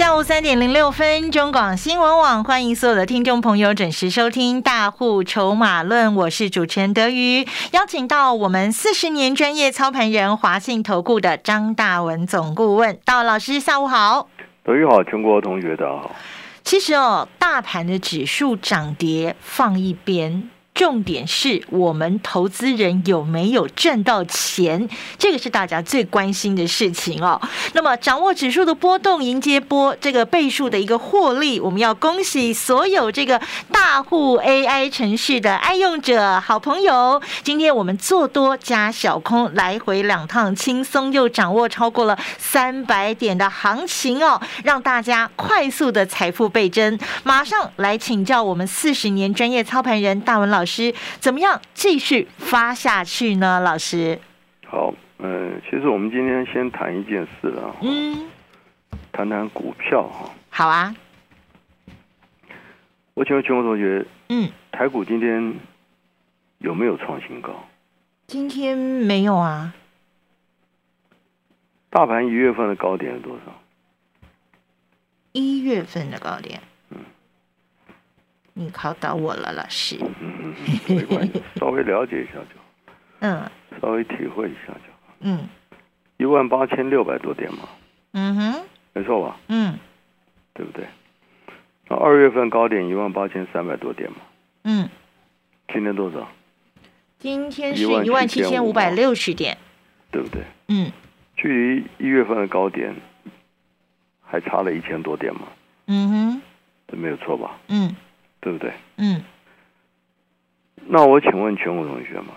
下午三点零六分，中广新闻网欢迎所有的听众朋友准时收听《大户筹码论》，我是主持人德瑜，邀请到我们四十年专业操盘人华信投顾的张大文总顾问，道老师下午好，德瑜好，全国同学大家好。其实哦，大盘的指数涨跌放一边。重点是我们投资人有没有挣到钱，这个是大家最关心的事情哦。那么掌握指数的波动，迎接波这个倍数的一个获利，我们要恭喜所有这个大户 AI 城市的爱用者、好朋友。今天我们做多加小空来回两趟，轻松又掌握超过了三百点的行情哦，让大家快速的财富倍增。马上来请教我们四十年专业操盘人大文老师。师怎么样继续发下去呢？老师，好，嗯，其实我们今天先谈一件事了，嗯，谈谈股票哈。好啊，我请问全国同学，嗯，台股今天有没有创新高？今天没有啊。大盘一月份的高点是多少？一月份的高点。你考倒我了，老师。嗯嗯，没关系，稍微了解一下就好。嗯。稍微体会一下就好。嗯。一万八千六百多点嘛。嗯哼。没错吧？嗯。对不对？那二月份高点一万八千三百多点嘛。嗯。今天多少？今天是一万七千五百六十点。对不对？嗯。距离一月份的高点还差了一千多点嘛。嗯哼。这没有错吧？嗯。对不对？嗯。那我请问全国同学嘛？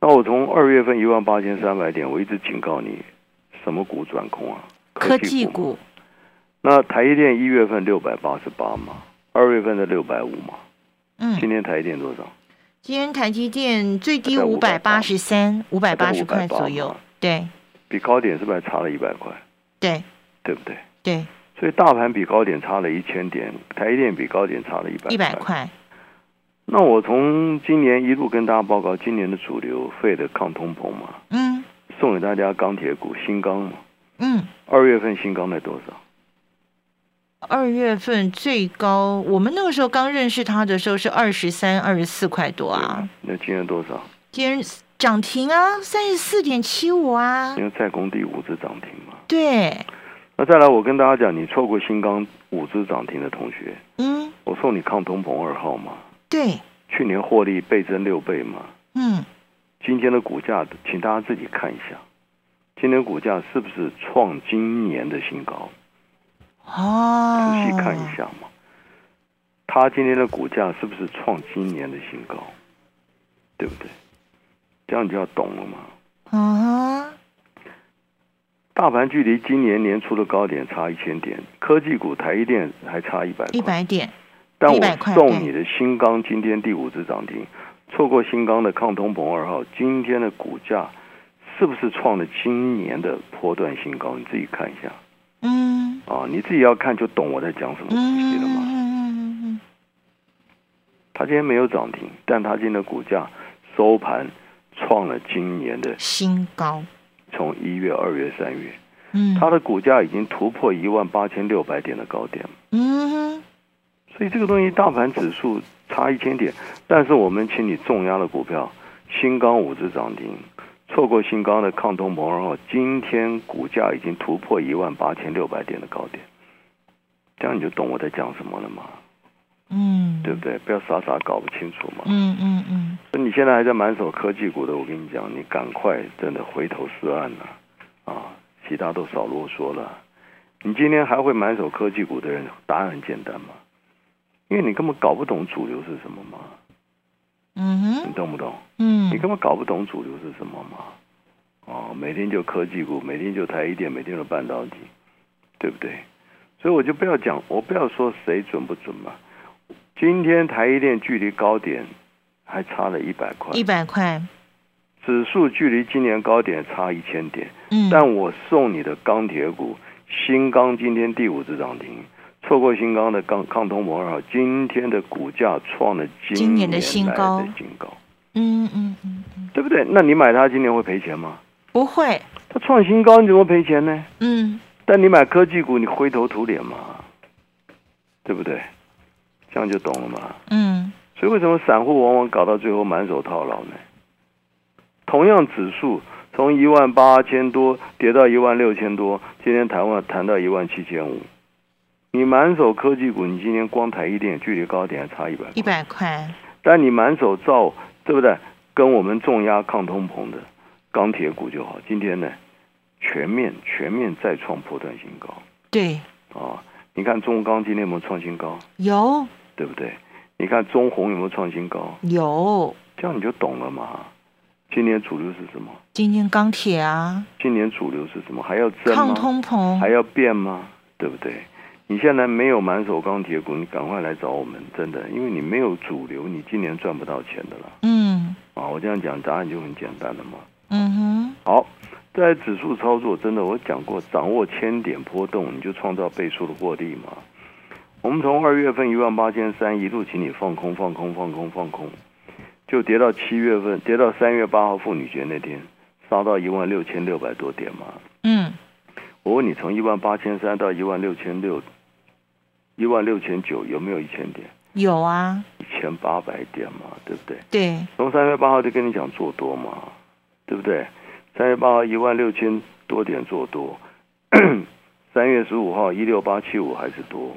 那我从二月份一万八千三百点，我一直警告你，什么股转空啊？科技股。那台积电一月份六百八十八嘛，二月份的六百五嘛。嗯。今天台积电多少？今天台积电最低五百八十三，五百八十块左右。对。比高点是不是还差了一百块？对。对不对？对。所以大盘比高点差了一千点，台积电比高点差了一百一百块。那我从今年一路跟大家报告，今年的主流费的抗通膨嘛，嗯，送给大家钢铁股新钢嘛，嗯，二月份新钢在多少？二月份最高，我们那个时候刚认识他的时候是二十三、二十四块多啊。那今天多少？今天涨停啊，三十四点七五啊。因为在工第五次涨停嘛。对。那再来，我跟大家讲，你错过新钢五只涨停的同学，嗯，我送你抗通膨二号嘛，对，去年获利倍增六倍嘛，嗯，今天的股价，请大家自己看一下，今天股价是不是创今年的新高？哦，仔细看一下嘛，它今天的股价是不是创今年的新高？对不对？这样你就要懂了嘛，嗯。大盘距离今年年初的高点差一千点，科技股台一电还差一百一百点，但我送你的新钢今天第五只涨停，错过新钢的抗通膨二号，今天的股价是不是创了今年的波段新高？你自己看一下。嗯。啊，你自己要看就懂我在讲什么东西了嘛。嗯嗯嗯。它今天没有涨停，但它今天的股价收盘创了今年的新高。从一月、二月、三月，嗯，它的股价已经突破一万八千六百点的高点。嗯，所以这个东西大盘指数差一千点，但是我们请你重压的股票，新钢五只涨停，错过新钢的抗通膨，然后今天股价已经突破一万八千六百点的高点，这样你就懂我在讲什么了吗？嗯，对不对？不要傻傻搞不清楚嘛。嗯嗯嗯。那你现在还在满手科技股的，我跟你讲，你赶快真的回头是岸了啊！其他都少啰嗦了。你今天还会满手科技股的人，答案很简单嘛，因为你根本搞不懂主流是什么嘛。嗯哼。你懂不懂？嗯。你根本搞不懂主流是什么嘛？哦，每天就科技股，每天就台一电，每天就半导体，对不对？所以我就不要讲，我不要说谁准不准嘛。今天台积电距离高点还差了一百块，一百块，指数距离今年高点差一千点，嗯，但我送你的钢铁股新钢今天第五只涨停，错过新钢的钢抗通膨二号，今天的股价创了今年的新高，新高，嗯嗯嗯嗯，对不对？那你买它今年会赔钱吗？不会，它创新高你怎么赔钱呢？嗯，但你买科技股你灰头土脸嘛，对不对？这样就懂了嘛。嗯，所以为什么散户往往搞到最后满手套牢呢？同样指数从一万八千多跌到一万六千多，今天台湾谈到一万七千五。你满手科技股，你今天光台一点距离高点还差一百一百块。但你满手造，对不对？跟我们重压抗通膨的钢铁股就好。今天呢，全面全面再创破断新高。对。啊，你看中钢今天有没有创新高？有。对不对？你看中红有没有创新高？有。这样你就懂了嘛。今年主流是什么？今年钢铁啊。今年主流是什么？还要增吗？抗通膨还要变吗？对不对？你现在没有满手钢铁股，你赶快来找我们，真的，因为你没有主流，你今年赚不到钱的了。嗯。啊，我这样讲答案就很简单了嘛。嗯哼。好，在指数操作，真的我讲过，掌握千点波动，你就创造倍数的获利嘛。我们从二月份一万八千三一路请你放空，放空，放空，放空。就跌到七月份，跌到三月八号妇女节那天，杀到一万六千六百多点嘛。嗯，我问你，从一万八千三到一万六千六，一万六千九有没有一千点？有啊，一千八百点嘛，对不对？对。从三月八号就跟你讲做多嘛，对不对？三月八号一万六千多点做多，三月十五号一六八七五还是多。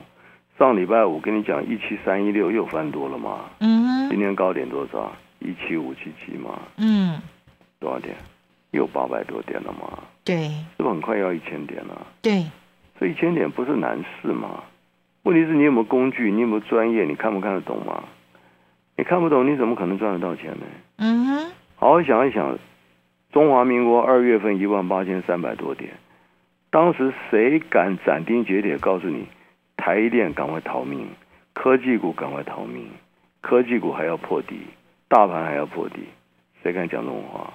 上礼拜五跟你讲一七三一六又翻多了嘛。嗯。今天高点多少？一七五七七嘛，嗯，多少点？又八百多点了嘛，对，是不是很快要一千点了？对，这一千点不是难事嘛？问题是你有没有工具？你有没有专业？你看不看得懂嘛？你看不懂，你怎么可能赚得到钱呢？嗯哼，好好想一想，中华民国二月份一万八千三百多点，当时谁敢斩钉截铁告诉你，台电赶快逃命，科技股赶快逃命，科技股还要破底？大盘还要破底，谁敢讲这种话？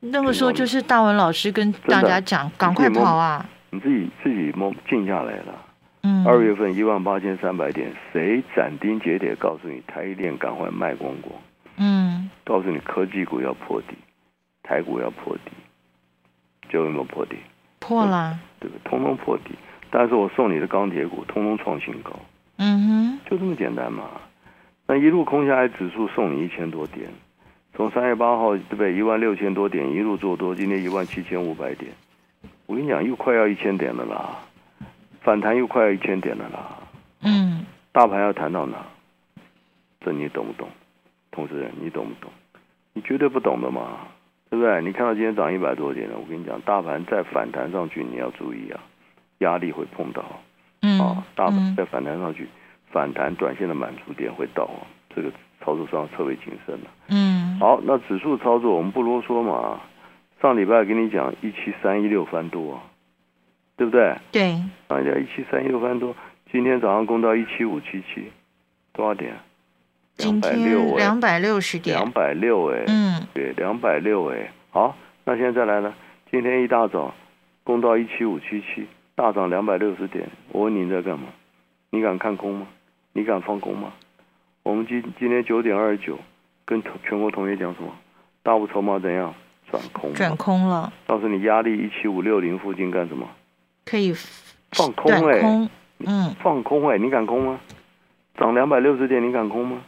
那个时候就是大文老师跟大家讲，赶快跑啊！你自己自己摸静下来了。嗯。二月份一万八千三百点，谁斩钉截铁告诉你台电赶快卖光光？嗯。告诉你科技股要破底，台股要破底，就有没有破底？破了。对不对？通通破底。但是我送你的钢铁股，通通创新高。嗯哼。就这么简单嘛。那一路空下来，指数送你一千多点，从三月八号对不对？一万六千多点一路做多，今天一万七千五百点，我跟你讲，又快要一千点了啦，反弹又快要一千点了啦。嗯，大盘要谈到哪？这你懂不懂？同事人，你懂不懂？你绝对不懂的嘛，对不对？你看到今天涨一百多点了，我跟你讲，大盘再反弹上去，你要注意啊，压力会碰到。嗯，啊，大盘再反弹上去。反弹短线的满足点会到，这个操作上特别谨慎了。嗯，好，那指数操作我们不啰嗦嘛。上礼拜跟你讲一七三一六翻多，对不对？对。上一七三一六翻多，今天早上攻到一七五七七，多少点？两百六两百六十点。两百六哎。嗯。对，两百六哎。好，那现在再来呢？今天一大早攻到一七五七七，大涨两百六十点。我问你在干嘛？你敢看空吗？你敢放空吗？我们今今天九点二十九，跟全国同学讲什么？大部筹码怎样？转空。转空了。告诉你压力一七五六零附近干什么？可以放空哎。嗯。放空哎，你敢空吗？涨两百六十点，你敢空吗？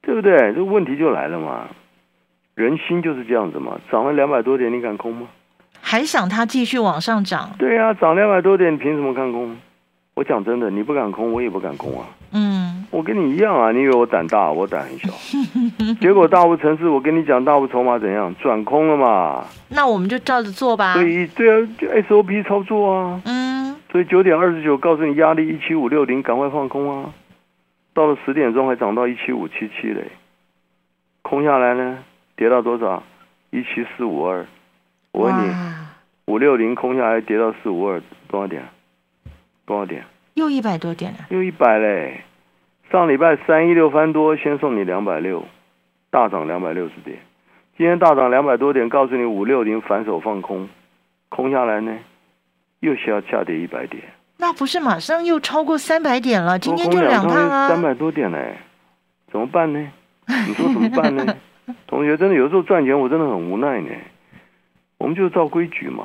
对不对？这个问题就来了嘛。人心就是这样子嘛。涨了两百多点，你敢空吗？还想它继续往上涨？对呀，涨两百多点，你凭什么看空？我讲真的，你不敢空，我也不敢空啊。嗯，我跟你一样啊。你以为我胆大，我胆很小。结果大雾城市，我跟你讲，大雾筹码怎样转空了嘛？那我们就照着做吧。所以，对啊，就 SOP 操作啊。嗯。所以九点二十九告诉你压力一七五六零，赶快放空啊。到了十点钟还涨到一七五七七嘞，空下来呢，跌到多少？一七四五二。我问你，五六零空下来跌到四五二，多少点？多少点？又一百多点了。又一百嘞！上礼拜三一六翻多，先送你两百六，大涨两百六十点。今天大涨两百多点，告诉你五六零反手放空，空下来呢，又需要下跌一百点。那不是马上又超过三百点了？今天就两趟啊，三百多点嘞，怎么办呢？你说怎么办呢？同学，真的有时候赚钱，我真的很无奈呢。我们就照规矩嘛。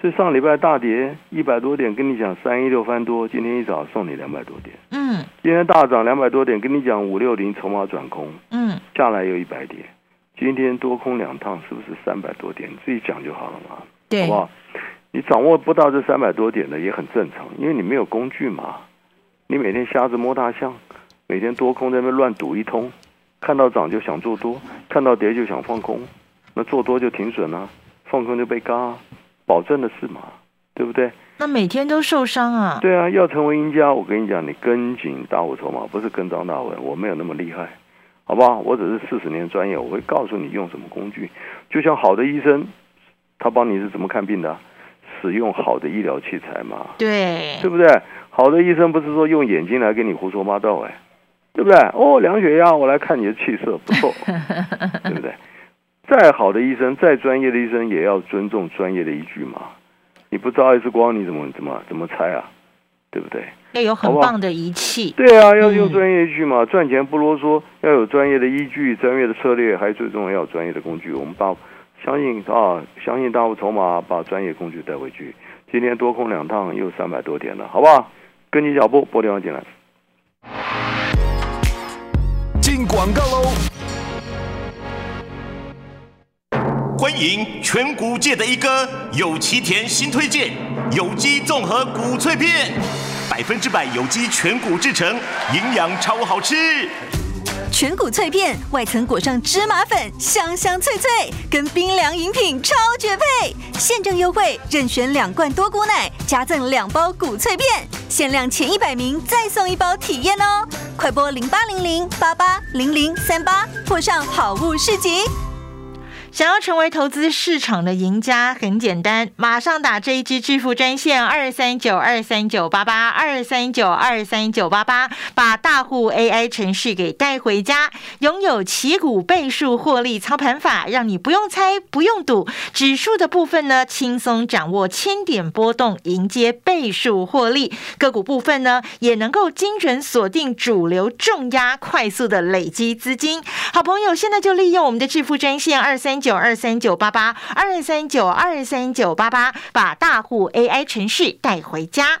所以上礼拜大跌一百多点，跟你讲三一六翻多，今天一早送你两百多点。嗯。今天大涨两百多点，跟你讲五六零筹码转空。嗯。下来有一百点，今天多空两趟，是不是三百多点？你自己讲就好了嘛。对。好不好？你掌握不到这三百多点的也很正常，因为你没有工具嘛。你每天瞎子摸大象，每天多空在那边乱赌一通，看到涨就想做多，看到跌就想放空，那做多就停损啊，放空就被嘎，保证的事嘛，对不对？那每天都受伤啊？对啊，要成为赢家，我跟你讲，你跟紧大户筹码，不是跟张大文，我没有那么厉害，好不好？我只是四十年专业，我会告诉你用什么工具，就像好的医生，他帮你是怎么看病的？使用好的医疗器材嘛？对，对不对？好的医生不是说用眼睛来给你胡说八道哎，对不对？哦，量血压，我来看你的气色不错，对不对？再好的医生，再专业的医生，也要尊重专业的依据嘛。你不照一次光，你怎么怎么怎么猜啊？对不对？要有很棒的仪器。对啊，要用专业依据嘛。赚钱不啰嗦，要有专业的依据、专业的策略，还最重要要有专业的工具。我们把。相信啊，相信大户筹码把专业工具带回去。今天多空两趟又三百多点了，好不好？跟你脚步，拨电话进来。进广告喽！欢迎全谷界的一哥有奇田新推荐有机综合谷脆片，百分之百有机全谷制成，营养超好吃。全谷脆片，外层裹上芝麻粉，香香脆脆，跟冰凉饮品超绝配。现正优惠，任选两罐多谷奶，加赠两包谷脆片，限量前一百名再送一包体验哦！快拨零八零零八八零零三八，或上好物市集。想要成为投资市场的赢家，很简单，马上打这一支致富专线二三九二三九八八二三九二三九八八，把大户 AI 程序给带回家，拥有旗股倍数获利操盘法，让你不用猜，不用赌，指数的部分呢，轻松掌握千点波动，迎接倍数获利；个股部分呢，也能够精准锁定主流重压，快速的累积资金。好朋友，现在就利用我们的致富专线二三。九二三九八八二三九二三九八八，把大户 AI 城市带回家。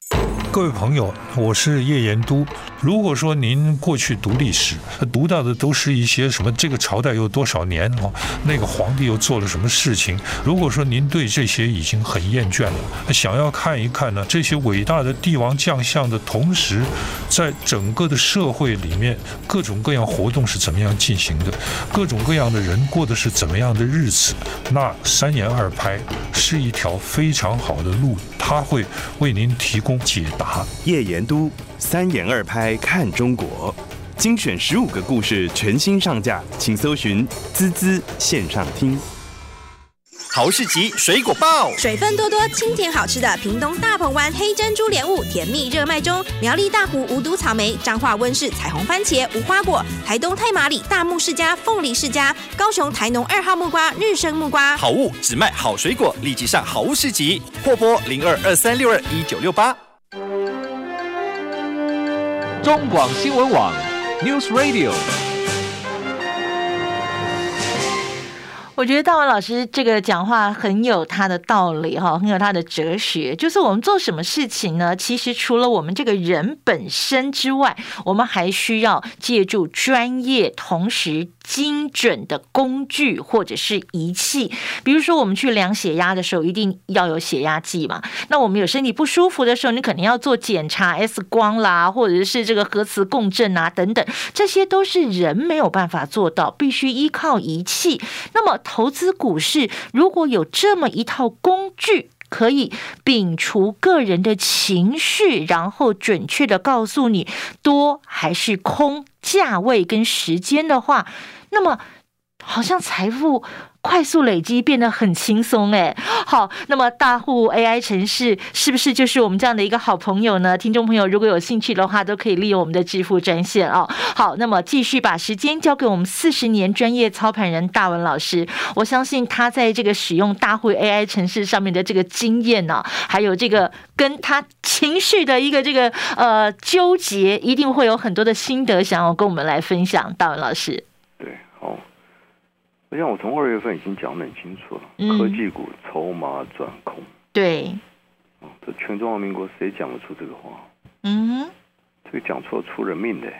各位朋友，我是叶延都。如果说您过去读历史，读到的都是一些什么这个朝代有多少年哦，那个皇帝又做了什么事情？如果说您对这些已经很厌倦了，想要看一看呢这些伟大的帝王将相的同时，在整个的社会里面各种各样活动是怎么样进行的，各种各样的人过的是怎么样的日子，那三言二拍是一条非常好的路，他会为您提供解答。叶延都。三言二拍看中国，精选十五个故事，全新上架，请搜寻“滋滋线上听”。好市集水果报，水分多多、清甜好吃的屏东大鹏湾黑珍珠莲雾，甜蜜热卖中；苗栗大湖无毒草莓，彰化温室彩虹番茄、无花果，台东太麻里大木世家凤梨世家，高雄台农二号木瓜日升木瓜。好物只卖好水果，立即上好物市集，货拨零二二三六二一九六八。中广新闻网，News Radio。我觉得大文老师这个讲话很有他的道理哈，很有他的哲学。就是我们做什么事情呢？其实除了我们这个人本身之外，我们还需要借助专业，同时。精准的工具或者是仪器。比如说，我们去量血压的时候，一定要有血压计嘛。那我们有身体不舒服的时候，你肯定要做检查，X 光啦，或者是这个核磁共振啊等等，这些都是人没有办法做到，必须依靠仪器。那么，投资股市如果有这么一套工具，可以摒除个人的情绪，然后准确的告诉你多还是空，价位跟时间的话，那么好像财富。快速累积变得很轻松哎，好，那么大户 AI 城市是不是就是我们这样的一个好朋友呢？听众朋友如果有兴趣的话，都可以利用我们的致富专线哦。好，那么继续把时间交给我们四十年专业操盘人大文老师，我相信他在这个使用大户 AI 城市上面的这个经验呢，还有这个跟他情绪的一个这个呃纠结，一定会有很多的心得想要跟我们来分享。大文老师。对，好我想，我从二月份已经讲得很清楚了。科技股筹码转空。对。这全中华民国谁讲得出这个话？嗯。这个讲错出人命的。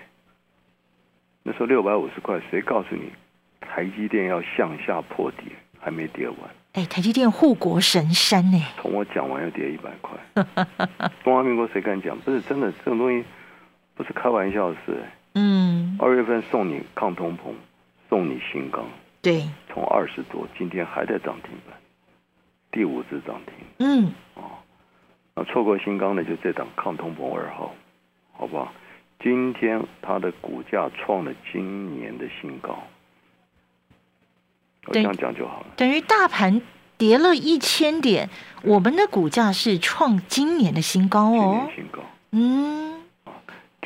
那时候六百五十块，谁告诉你台积电要向下破底，还没跌完？哎，台积电护国神山呢？从我讲完要跌一百块。中华民国谁敢讲？不是真的，这种东西不是开玩笑的事。嗯。二月份送你抗通膨，送你新钢。对，从二十多，今天还在涨停板，第五只涨停。嗯，哦，那错过新钢的就这档抗通膨二号，好不好？今天它的股价创了今年的新高，我这样讲就好了。等于大盘跌了一千点，我们的股价是创今年的新高哦，今年新高。嗯，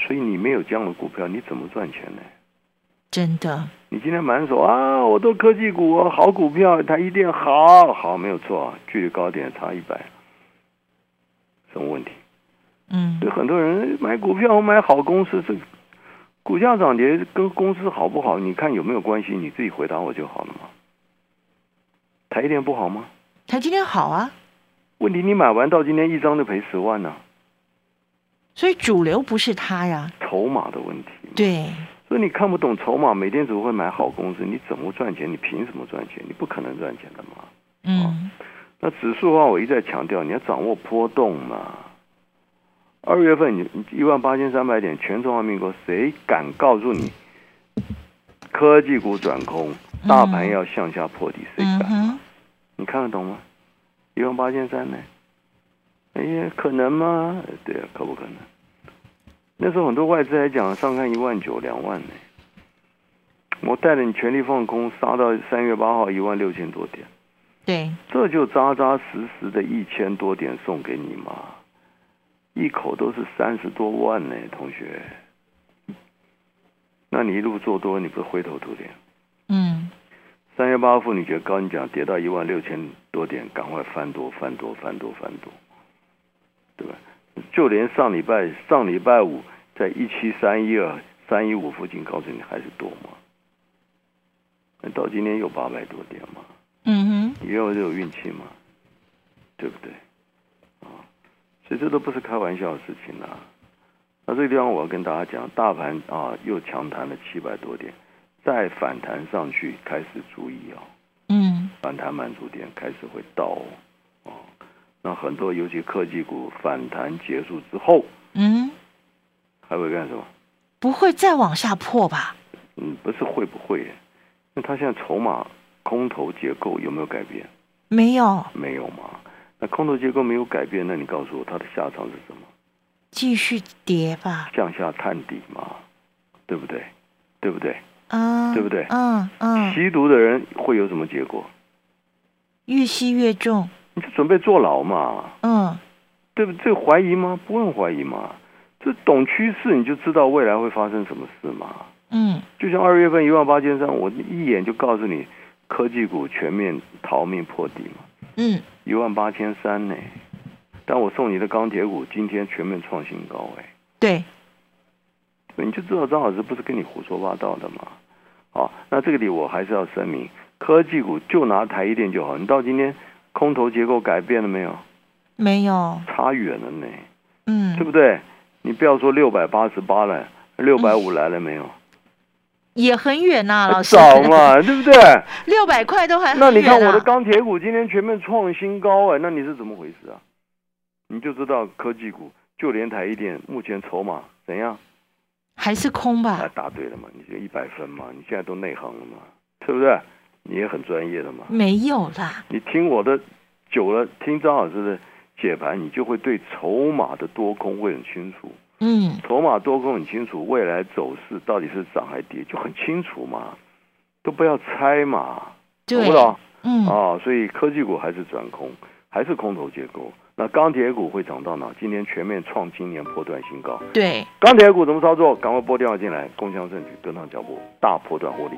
所以你没有这样的股票，你怎么赚钱呢？真的，你今天满手啊，我都科技股哦，好股票，它一定好好没有错啊，距离高点差一百，什么问题？嗯，对很多人买股票买好公司，这股价涨跌跟公司好不好，你看有没有关系？你自己回答我就好了嘛。台积电不好吗？台积电好啊。问题你买完到今天一张就赔十万呢。所以主流不是它呀，筹码的问题。对。所以你看不懂筹码，每天只会买好公司，你怎么赚钱？你凭什么赚钱？你不可能赚钱的嘛。嗯。那指数的话，我一再强调，你要掌握波动嘛。二月份你一万八千三百点，全中华民国谁敢告诉你科技股转空，大盘要向下破底？谁敢？你看得懂吗？一万八千三呢？哎呀，可能吗？对啊，可不可能？那时候很多外资来讲上看一万九两万呢，我带着你全力放空，杀到三月八号一万六千多点，对，这就扎扎实实的一千多点送给你嘛，一口都是三十多万呢，同学，那你一路做多，你不是灰头土脸？嗯，三月八号妇女节高，你讲跌到一万六千多点，赶快翻多翻多翻多翻多，对吧？就连上礼拜上礼拜五在一七三一二三一五附近，告诉你还是多吗？到今天有八百多点嘛？嗯哼，也有这种运气嘛？对不对？啊，所以这都不是开玩笑的事情啊。那这个地方我要跟大家讲，大盘啊又强弹了七百多点，再反弹上去开始注意哦。嗯，反弹满足点开始会到。那很多，尤其科技股反弹结束之后，嗯，还会干什么？不会再往下破吧？嗯，不是会不会？那他现在筹码空头结构有没有改变？没有，没有嘛？那空头结构没有改变，那你告诉我它的下场是什么？继续跌吧，向下探底嘛，对不对？对不对？啊，对不对？嗯嗯。吸毒的人会有什么结果？越吸越重。你就准备坐牢嘛？嗯，对不？这怀疑吗？不用怀疑嘛。这懂趋势，你就知道未来会发生什么事嘛。嗯，就像二月份一万八千三，我一眼就告诉你，科技股全面逃命破底嘛。嗯，一万八千三呢？但我送你的钢铁股今天全面创新高哎。对，你就知道张老师不是跟你胡说八道的嘛。好，那这个里我还是要声明，科技股就拿台一电就好。你到今天。空头结构改变了没有？没有，差远了呢。嗯，对不对？你不要说六百八十八了，六百五来了没有？也很远呐，老师。早嘛，对不对？六百块都还那你看我的钢铁股今天全面创新高哎，那你是怎么回事啊？你就知道科技股，就连台一点目前筹码怎样？还是空吧？答对了嘛？你就一百分嘛？你现在都内行了嘛？对不对？你也很专业的嘛？没有啦。你听我的久了，听张老师的解盘，你就会对筹码的多空会很清楚。嗯，筹码多空很清楚，未来走势到底是涨还跌就很清楚嘛，都不要猜嘛，懂不懂？嗯啊，所以科技股还是转空，还是空头结构。那钢铁股会涨到哪？今天全面创今年破断新高。对，钢铁股怎么操作？赶快拨电话进来，共享证据，跟上脚步，大破断获利。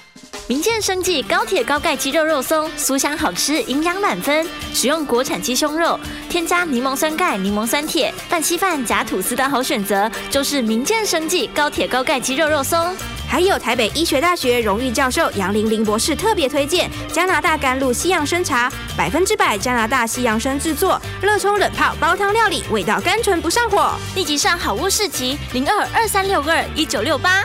民健生技高铁高钙鸡肉肉松，酥香好吃，营养满分。使用国产鸡胸肉，添加柠檬酸钙、柠檬酸铁，拌稀饭夹吐司的好选择，就是民健生技高铁高钙鸡肉肉松。还有台北医学大学荣誉教授杨玲玲博士特别推荐加拿大甘露西洋参茶，百分之百加拿大西洋参制作，热冲冷泡煲汤料理，味道甘醇不上火。立即上好物市集零二二三六二一九六八。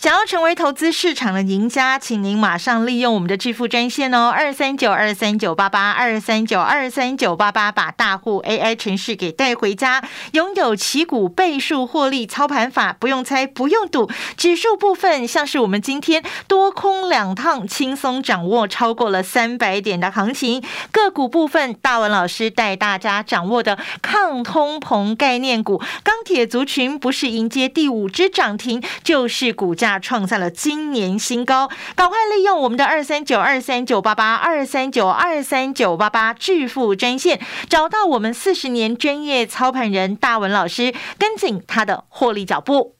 想要成为投资市场的赢家，请您马上利用我们的致富专线哦，二三九二三九八八二三九二三九八八，把大户 AI 程式给带回家，拥有旗股倍数获利操盘法，不用猜，不用赌。指数部分，像是我们今天多空两趟，轻松掌握超过了三百点的行情。个股部分，大文老师带大家掌握的抗通膨概念股，钢铁族群不是迎接第五只涨停，就是股价创下了今年新高，赶快利用我们的二三九二三九八八二三九二三九八八致富专线，找到我们四十年专业操盘人大文老师，跟紧他的获利脚步。